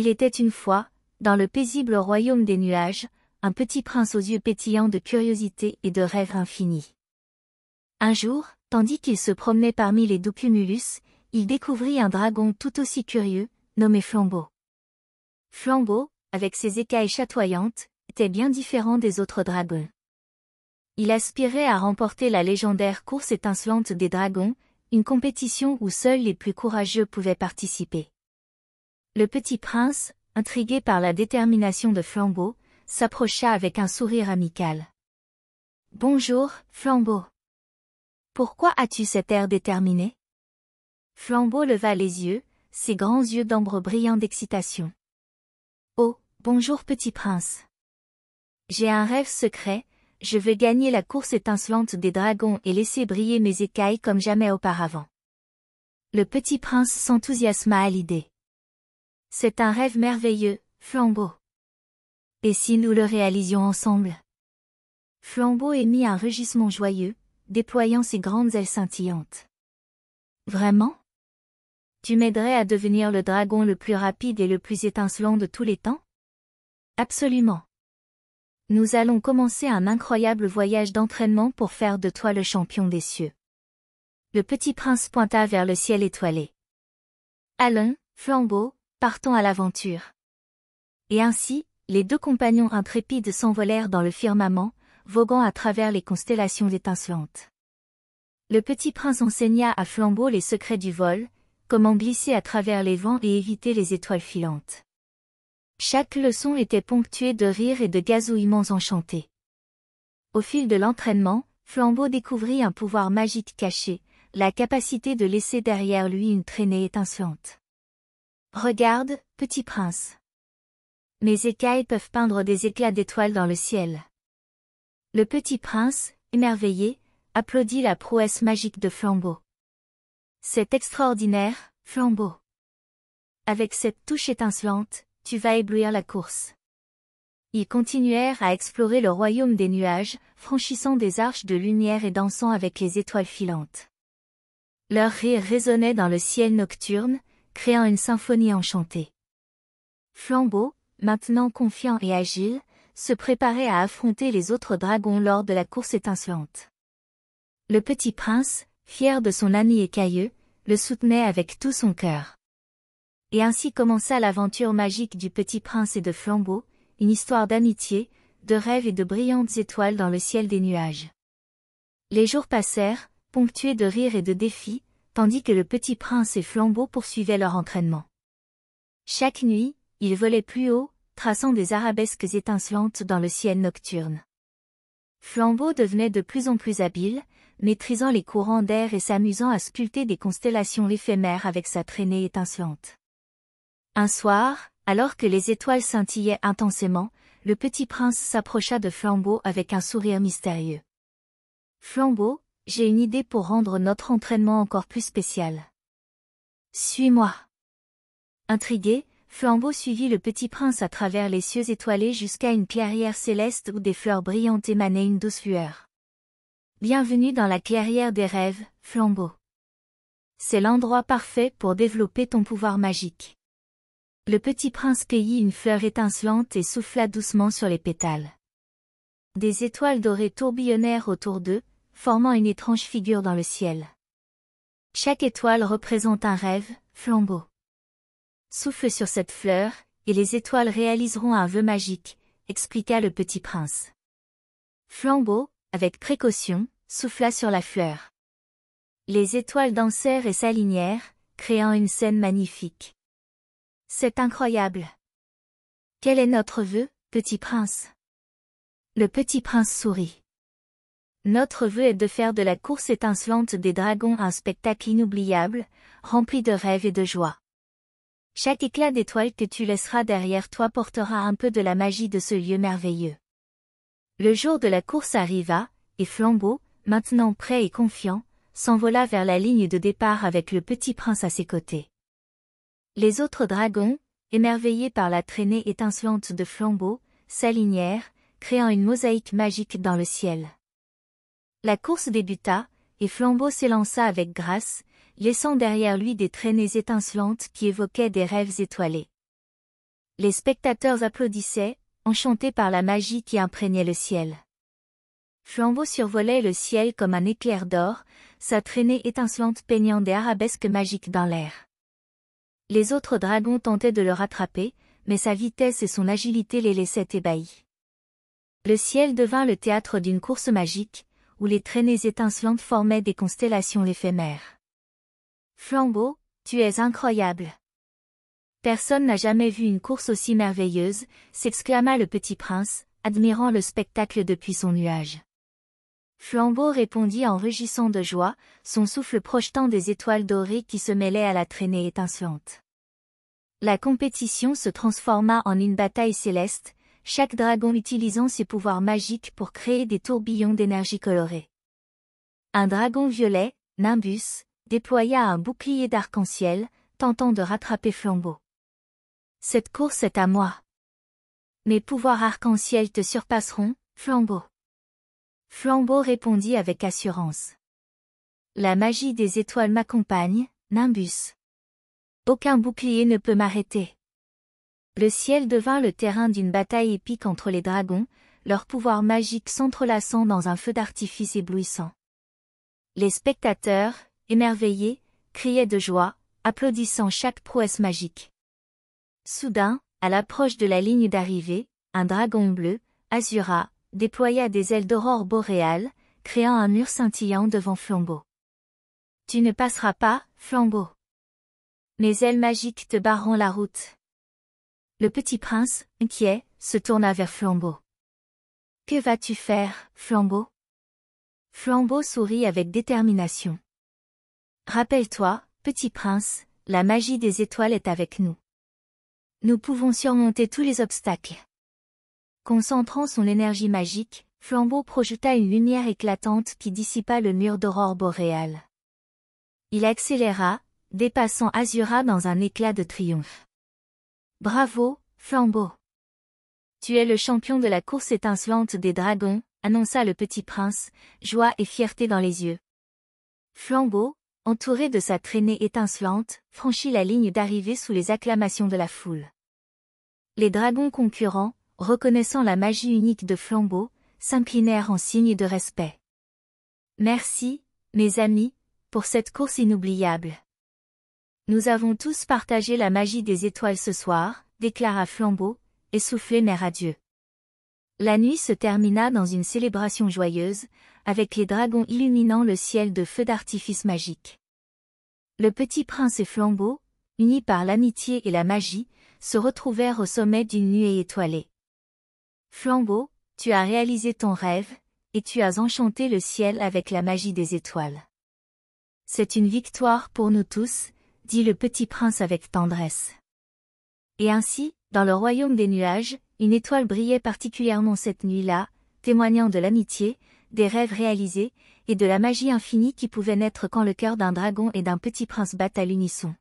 Il était une fois, dans le paisible royaume des nuages, un petit prince aux yeux pétillants de curiosité et de rêves infinis. Un jour, tandis qu'il se promenait parmi les documulus, il découvrit un dragon tout aussi curieux, nommé Flambeau. Flambeau, avec ses écailles chatoyantes, était bien différent des autres dragons. Il aspirait à remporter la légendaire course étincelante des dragons, une compétition où seuls les plus courageux pouvaient participer. Le petit prince, intrigué par la détermination de Flambeau, s'approcha avec un sourire amical. Bonjour, Flambeau. Pourquoi as-tu cet air déterminé? Flambeau leva les yeux, ses grands yeux d'ambre brillants d'excitation. Oh, bonjour petit prince. J'ai un rêve secret, je veux gagner la course étincelante des dragons et laisser briller mes écailles comme jamais auparavant. Le petit prince s'enthousiasma à l'idée. C'est un rêve merveilleux, Flambeau. Et si nous le réalisions ensemble? Flambeau émit un rugissement joyeux, déployant ses grandes ailes scintillantes. Vraiment? Tu m'aiderais à devenir le dragon le plus rapide et le plus étincelant de tous les temps? Absolument. Nous allons commencer un incroyable voyage d'entraînement pour faire de toi le champion des cieux. Le petit prince pointa vers le ciel étoilé. Allons, Flambeau, partons à l'aventure. Et ainsi, les deux compagnons intrépides s'envolèrent dans le firmament, voguant à travers les constellations étincelantes. Le petit prince enseigna à Flambeau les secrets du vol, comment glisser à travers les vents et éviter les étoiles filantes. Chaque leçon était ponctuée de rires et de gazouillements enchantés. Au fil de l'entraînement, Flambeau découvrit un pouvoir magique caché, la capacité de laisser derrière lui une traînée étincelante. Regarde, petit prince. Mes écailles peuvent peindre des éclats d'étoiles dans le ciel. Le petit prince, émerveillé, applaudit la prouesse magique de Flambeau. C'est extraordinaire, Flambeau. Avec cette touche étincelante, tu vas éblouir la course. Ils continuèrent à explorer le royaume des nuages, franchissant des arches de lumière et dansant avec les étoiles filantes. Leur rire résonnait dans le ciel nocturne, créant une symphonie enchantée. Flambeau, maintenant confiant et agile, se préparait à affronter les autres dragons lors de la course étincelante. Le petit prince, fier de son ami écailleux, le soutenait avec tout son cœur. Et ainsi commença l'aventure magique du petit prince et de Flambeau, une histoire d'amitié, de rêves et de brillantes étoiles dans le ciel des nuages. Les jours passèrent, ponctués de rires et de défis, tandis que le petit prince et Flambeau poursuivaient leur entraînement. Chaque nuit, ils volaient plus haut, traçant des arabesques étincelantes dans le ciel nocturne. Flambeau devenait de plus en plus habile, maîtrisant les courants d'air et s'amusant à sculpter des constellations éphémères avec sa traînée étincelante. Un soir, alors que les étoiles scintillaient intensément, le petit prince s'approcha de Flambeau avec un sourire mystérieux. Flambeau, j'ai une idée pour rendre notre entraînement encore plus spécial. Suis-moi. Intrigué, Flambeau suivit le petit prince à travers les cieux étoilés jusqu'à une clairière céleste où des fleurs brillantes émanaient une douce lueur. Bienvenue dans la clairière des rêves, Flambeau. C'est l'endroit parfait pour développer ton pouvoir magique. Le petit prince cueillit une fleur étincelante et souffla doucement sur les pétales. Des étoiles dorées tourbillonnèrent autour d'eux, formant une étrange figure dans le ciel. Chaque étoile représente un rêve, flambeau. Souffle sur cette fleur, et les étoiles réaliseront un vœu magique, expliqua le petit prince. Flambeau, avec précaution, souffla sur la fleur. Les étoiles dansèrent et s'alignèrent, créant une scène magnifique. C'est incroyable. Quel est notre vœu, petit prince? Le petit prince sourit. Notre vœu est de faire de la course étincelante des dragons un spectacle inoubliable, rempli de rêves et de joie. Chaque éclat d'étoile que tu laisseras derrière toi portera un peu de la magie de ce lieu merveilleux. Le jour de la course arriva, et Flambeau, maintenant prêt et confiant, s'envola vers la ligne de départ avec le petit prince à ses côtés. Les autres dragons, émerveillés par la traînée étincelante de Flambeau, s'alignèrent, créant une mosaïque magique dans le ciel. La course débuta, et Flambeau s'élança avec grâce, laissant derrière lui des traînées étincelantes qui évoquaient des rêves étoilés. Les spectateurs applaudissaient, enchantés par la magie qui imprégnait le ciel. Flambeau survolait le ciel comme un éclair d'or, sa traînée étincelante peignant des arabesques magiques dans l'air. Les autres dragons tentaient de le rattraper, mais sa vitesse et son agilité les laissaient ébahis. Le ciel devint le théâtre d'une course magique, où les traînées étincelantes formaient des constellations éphémères. Flambeau, tu es incroyable. Personne n'a jamais vu une course aussi merveilleuse, s'exclama le petit prince, admirant le spectacle depuis son nuage. Flambeau répondit en rugissant de joie, son souffle projetant des étoiles dorées qui se mêlaient à la traînée étincelante. La compétition se transforma en une bataille céleste, chaque dragon utilisant ses pouvoirs magiques pour créer des tourbillons d'énergie colorée. Un dragon violet, Nimbus, déploya un bouclier d'arc-en-ciel, tentant de rattraper Flambeau. Cette course est à moi. Mes pouvoirs arc-en-ciel te surpasseront, Flambeau. Flambeau répondit avec assurance. La magie des étoiles m'accompagne, Nimbus. Aucun bouclier ne peut m'arrêter. Le ciel devint le terrain d'une bataille épique entre les dragons, leur pouvoir magique s'entrelaçant dans un feu d'artifice éblouissant. Les spectateurs, émerveillés, criaient de joie, applaudissant chaque prouesse magique. Soudain, à l'approche de la ligne d'arrivée, un dragon bleu, Azura, déploya des ailes d'aurore boréale, créant un mur scintillant devant Flambeau. Tu ne passeras pas, Flambeau. Mes ailes magiques te barreront la route. Le petit prince, inquiet, se tourna vers Flambeau. Que vas-tu faire, Flambeau? Flambeau sourit avec détermination. Rappelle-toi, petit prince, la magie des étoiles est avec nous. Nous pouvons surmonter tous les obstacles. Concentrant son énergie magique, Flambeau projeta une lumière éclatante qui dissipa le mur d'aurore boréale. Il accéléra, dépassant Azura dans un éclat de triomphe. Bravo, Flambeau. Tu es le champion de la course étincelante des dragons, annonça le petit prince, joie et fierté dans les yeux. Flambeau, entouré de sa traînée étincelante, franchit la ligne d'arrivée sous les acclamations de la foule. Les dragons concurrents, reconnaissant la magie unique de Flambeau, s'inclinèrent en signe de respect. Merci, mes amis, pour cette course inoubliable. Nous avons tous partagé la magie des étoiles ce soir, déclara Flambeau, et soufflé mère adieu. La nuit se termina dans une célébration joyeuse, avec les dragons illuminant le ciel de feux d'artifice magiques. Le petit prince et Flambeau, unis par l'amitié et la magie, se retrouvèrent au sommet d'une nuée étoilée. Flambeau, tu as réalisé ton rêve, et tu as enchanté le ciel avec la magie des étoiles. C'est une victoire pour nous tous, dit le petit prince avec tendresse. Et ainsi, dans le royaume des nuages, une étoile brillait particulièrement cette nuit-là, témoignant de l'amitié, des rêves réalisés, et de la magie infinie qui pouvait naître quand le cœur d'un dragon et d'un petit prince battent à l'unisson.